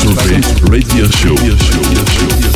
Today Radio Show.